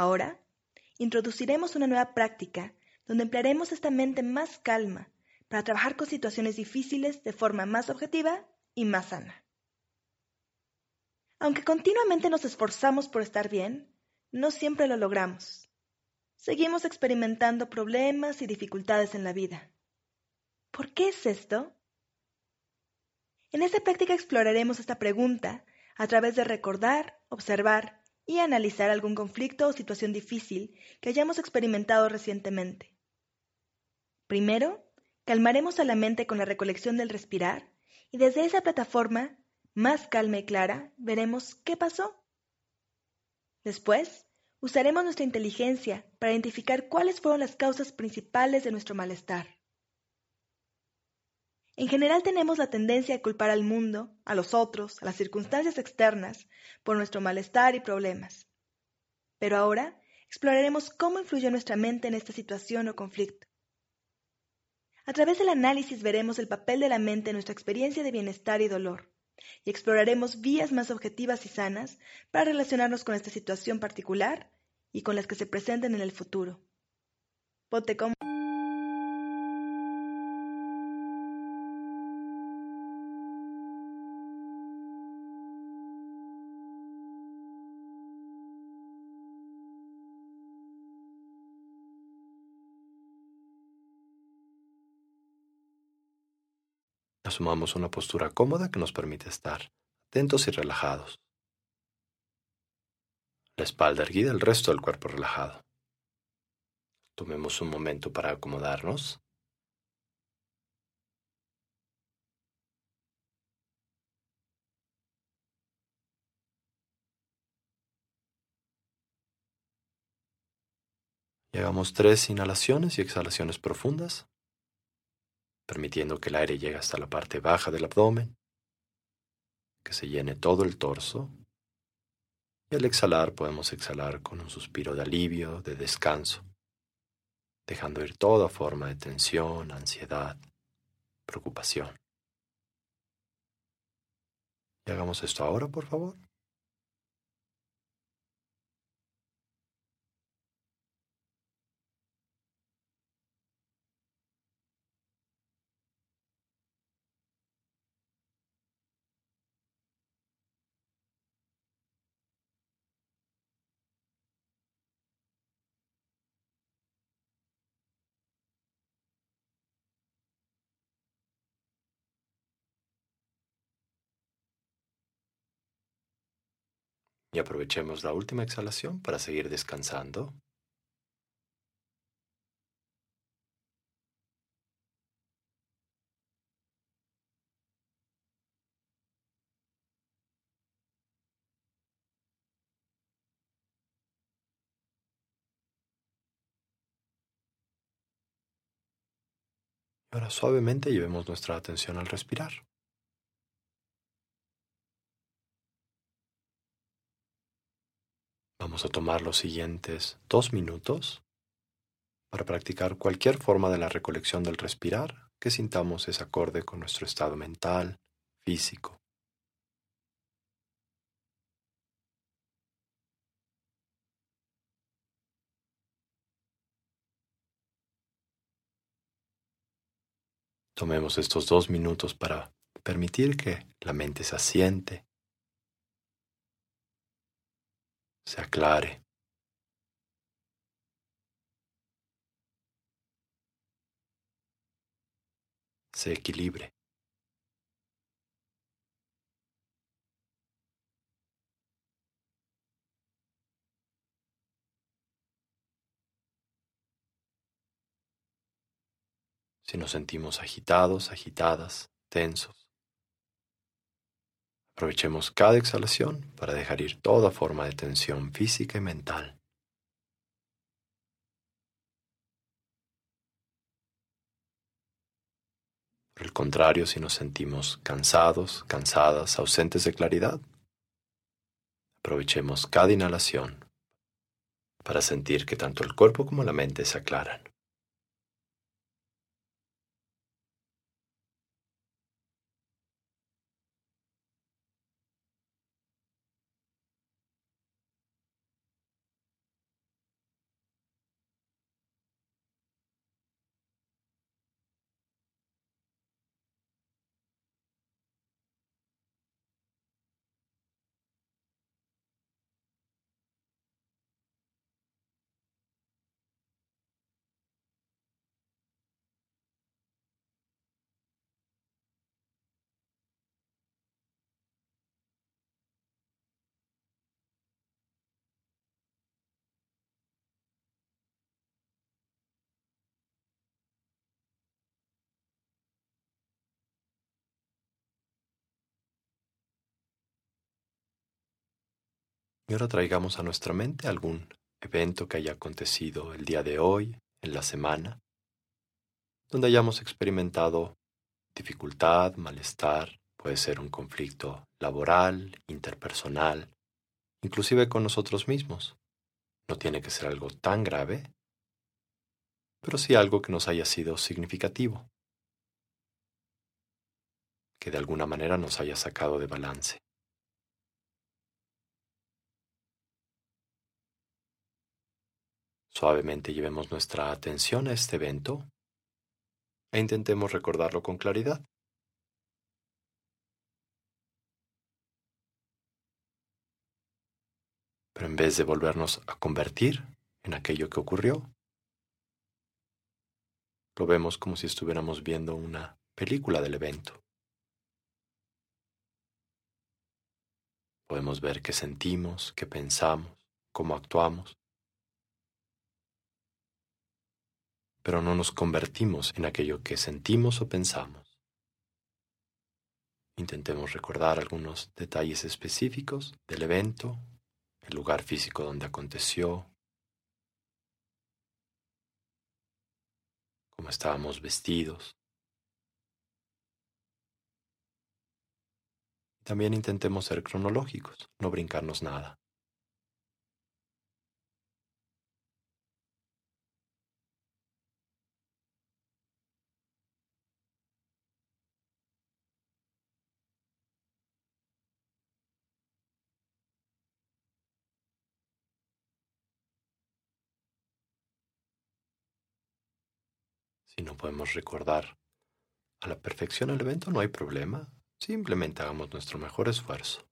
Ahora, introduciremos una nueva práctica donde emplearemos esta mente más calma para trabajar con situaciones difíciles de forma más objetiva y más sana. Aunque continuamente nos esforzamos por estar bien, no siempre lo logramos. Seguimos experimentando problemas y dificultades en la vida. ¿Por qué es esto? En esta práctica exploraremos esta pregunta a través de recordar, observar y analizar algún conflicto o situación difícil que hayamos experimentado recientemente. Primero, calmaremos a la mente con la recolección del respirar y desde esa plataforma, más calma y clara, veremos qué pasó. Después, usaremos nuestra inteligencia para identificar cuáles fueron las causas principales de nuestro malestar. En general tenemos la tendencia a culpar al mundo, a los otros, a las circunstancias externas, por nuestro malestar y problemas. Pero ahora exploraremos cómo influyó nuestra mente en esta situación o conflicto. A través del análisis veremos el papel de la mente en nuestra experiencia de bienestar y dolor, y exploraremos vías más objetivas y sanas para relacionarnos con esta situación particular y con las que se presenten en el futuro. Asumamos una postura cómoda que nos permite estar atentos y relajados. La espalda erguida, el resto del cuerpo relajado. Tomemos un momento para acomodarnos. Y hagamos tres inhalaciones y exhalaciones profundas permitiendo que el aire llegue hasta la parte baja del abdomen, que se llene todo el torso. Y al exhalar podemos exhalar con un suspiro de alivio, de descanso, dejando ir toda forma de tensión, ansiedad, preocupación. Y hagamos esto ahora, por favor. Y aprovechemos la última exhalación para seguir descansando. Ahora suavemente llevemos nuestra atención al respirar. Vamos a tomar los siguientes dos minutos para practicar cualquier forma de la recolección del respirar que sintamos es acorde con nuestro estado mental, físico. Tomemos estos dos minutos para permitir que la mente se asiente, se aclare. Se equilibre. Si nos sentimos agitados, agitadas, tensos, Aprovechemos cada exhalación para dejar ir toda forma de tensión física y mental. Por el contrario, si nos sentimos cansados, cansadas, ausentes de claridad, aprovechemos cada inhalación para sentir que tanto el cuerpo como la mente se aclaran. Y ahora traigamos a nuestra mente algún evento que haya acontecido el día de hoy, en la semana, donde hayamos experimentado dificultad, malestar, puede ser un conflicto laboral, interpersonal, inclusive con nosotros mismos. No tiene que ser algo tan grave, pero sí algo que nos haya sido significativo, que de alguna manera nos haya sacado de balance. Suavemente llevemos nuestra atención a este evento e intentemos recordarlo con claridad. Pero en vez de volvernos a convertir en aquello que ocurrió, lo vemos como si estuviéramos viendo una película del evento. Podemos ver qué sentimos, qué pensamos, cómo actuamos. Pero no nos convertimos en aquello que sentimos o pensamos. Intentemos recordar algunos detalles específicos del evento, el lugar físico donde aconteció, cómo estábamos vestidos. También intentemos ser cronológicos, no brincarnos nada. Si no podemos recordar a la perfección el evento, no hay problema. Simplemente hagamos nuestro mejor esfuerzo.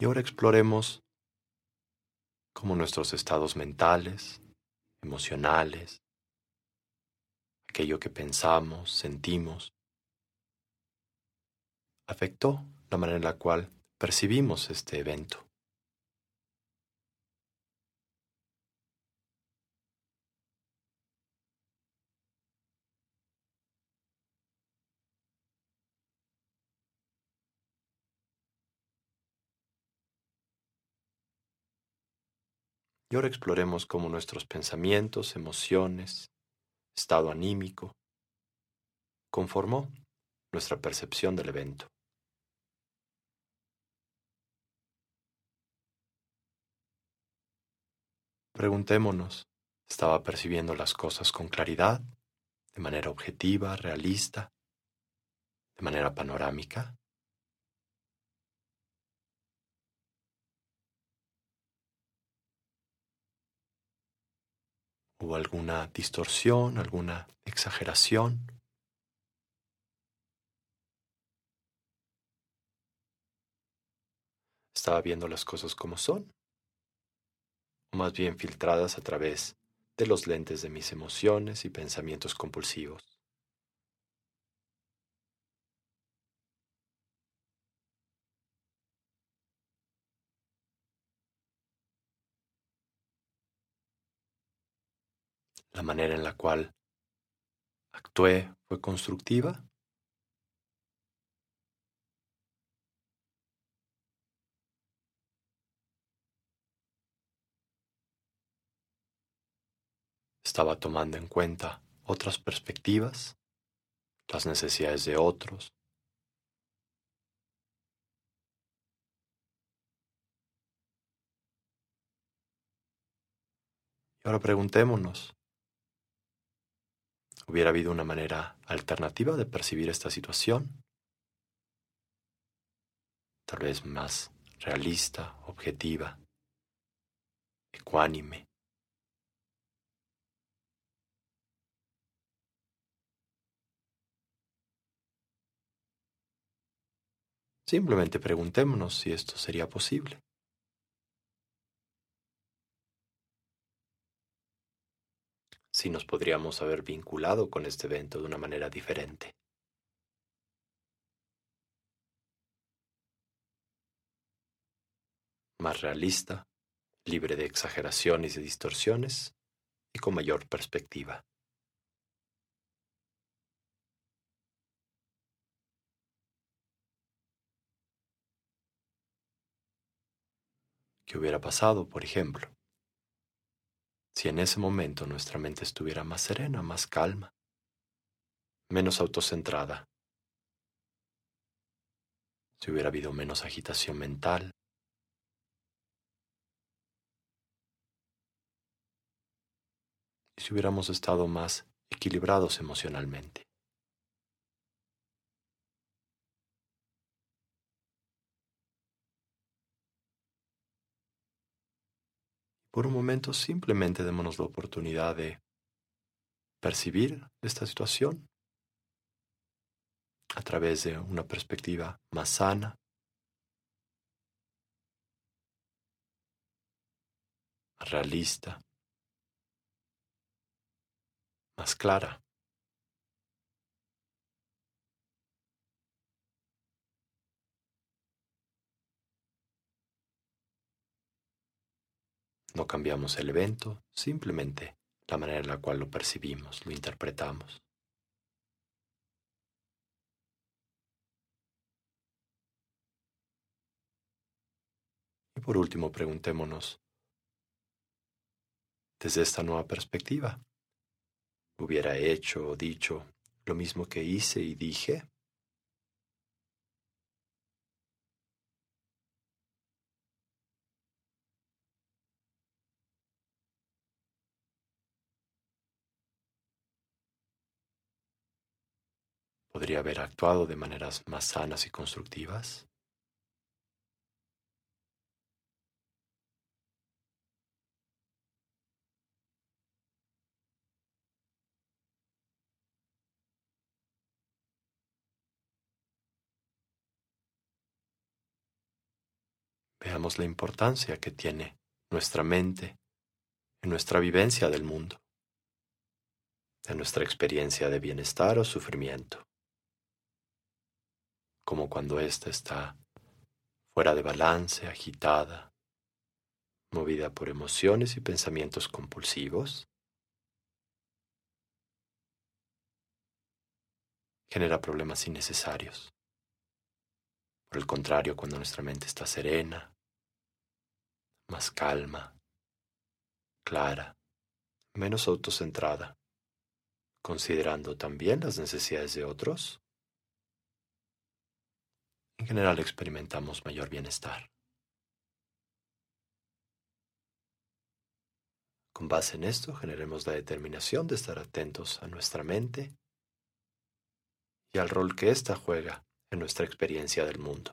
Y ahora exploremos cómo nuestros estados mentales, emocionales, aquello que pensamos, sentimos, afectó la manera en la cual percibimos este evento. Y ahora exploremos cómo nuestros pensamientos, emociones, estado anímico, conformó nuestra percepción del evento. Preguntémonos, ¿estaba percibiendo las cosas con claridad, de manera objetiva, realista, de manera panorámica? ¿Hubo alguna distorsión, alguna exageración? ¿Estaba viendo las cosas como son? ¿O más bien filtradas a través de los lentes de mis emociones y pensamientos compulsivos? La manera en la cual actué fue constructiva? Estaba tomando en cuenta otras perspectivas, las necesidades de otros. Ahora preguntémonos, ¿Hubiera habido una manera alternativa de percibir esta situación? Tal vez más realista, objetiva, ecuánime. Simplemente preguntémonos si esto sería posible. Si nos podríamos haber vinculado con este evento de una manera diferente. Más realista, libre de exageraciones y distorsiones y con mayor perspectiva. ¿Qué hubiera pasado, por ejemplo? Si en ese momento nuestra mente estuviera más serena, más calma, menos autocentrada, si hubiera habido menos agitación mental, y si hubiéramos estado más equilibrados emocionalmente. Por un momento simplemente démonos la oportunidad de percibir esta situación a través de una perspectiva más sana, realista, más clara. No cambiamos el evento, simplemente la manera en la cual lo percibimos, lo interpretamos. Y por último, preguntémonos, desde esta nueva perspectiva, ¿hubiera hecho o dicho lo mismo que hice y dije? Podría haber actuado de maneras más sanas y constructivas? Veamos la importancia que tiene nuestra mente en nuestra vivencia del mundo, en nuestra experiencia de bienestar o sufrimiento como cuando ésta está fuera de balance, agitada, movida por emociones y pensamientos compulsivos. Genera problemas innecesarios. Por el contrario, cuando nuestra mente está serena, más calma, clara, menos autocentrada, considerando también las necesidades de otros, en general experimentamos mayor bienestar. Con base en esto, generemos la determinación de estar atentos a nuestra mente y al rol que ésta juega en nuestra experiencia del mundo.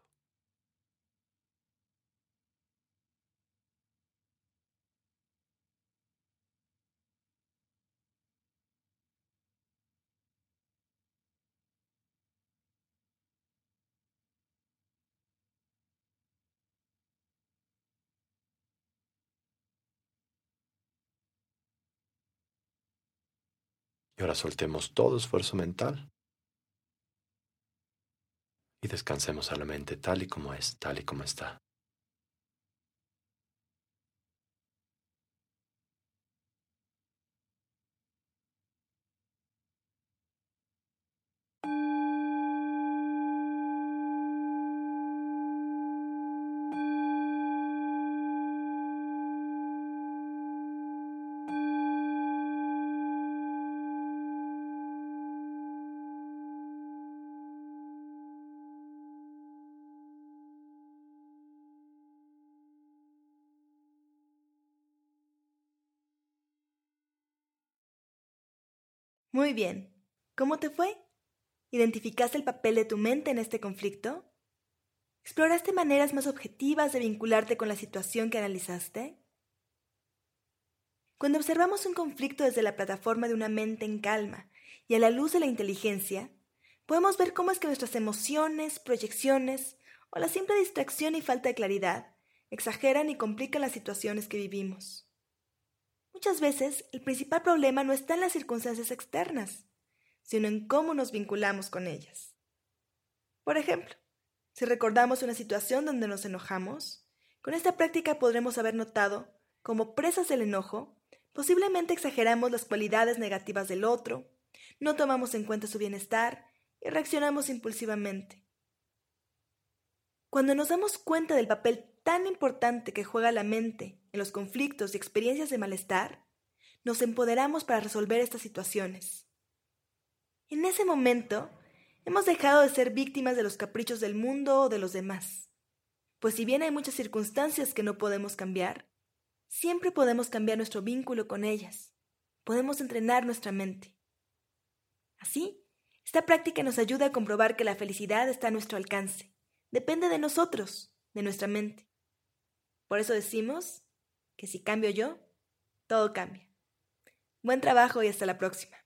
Y ahora soltemos todo esfuerzo mental y descansemos a la mente tal y como es, tal y como está. Muy bien. ¿Cómo te fue? ¿Identificaste el papel de tu mente en este conflicto? ¿Exploraste maneras más objetivas de vincularte con la situación que analizaste? Cuando observamos un conflicto desde la plataforma de una mente en calma y a la luz de la inteligencia, podemos ver cómo es que nuestras emociones, proyecciones o la simple distracción y falta de claridad exageran y complican las situaciones que vivimos. Muchas veces el principal problema no está en las circunstancias externas, sino en cómo nos vinculamos con ellas. Por ejemplo, si recordamos una situación donde nos enojamos, con esta práctica podremos haber notado como presas del enojo, posiblemente exageramos las cualidades negativas del otro, no tomamos en cuenta su bienestar y reaccionamos impulsivamente. Cuando nos damos cuenta del papel tan importante que juega la mente en los conflictos y experiencias de malestar, nos empoderamos para resolver estas situaciones. En ese momento, hemos dejado de ser víctimas de los caprichos del mundo o de los demás. Pues si bien hay muchas circunstancias que no podemos cambiar, siempre podemos cambiar nuestro vínculo con ellas. Podemos entrenar nuestra mente. Así, esta práctica nos ayuda a comprobar que la felicidad está a nuestro alcance. Depende de nosotros, de nuestra mente. Por eso decimos que si cambio yo, todo cambia. Buen trabajo y hasta la próxima.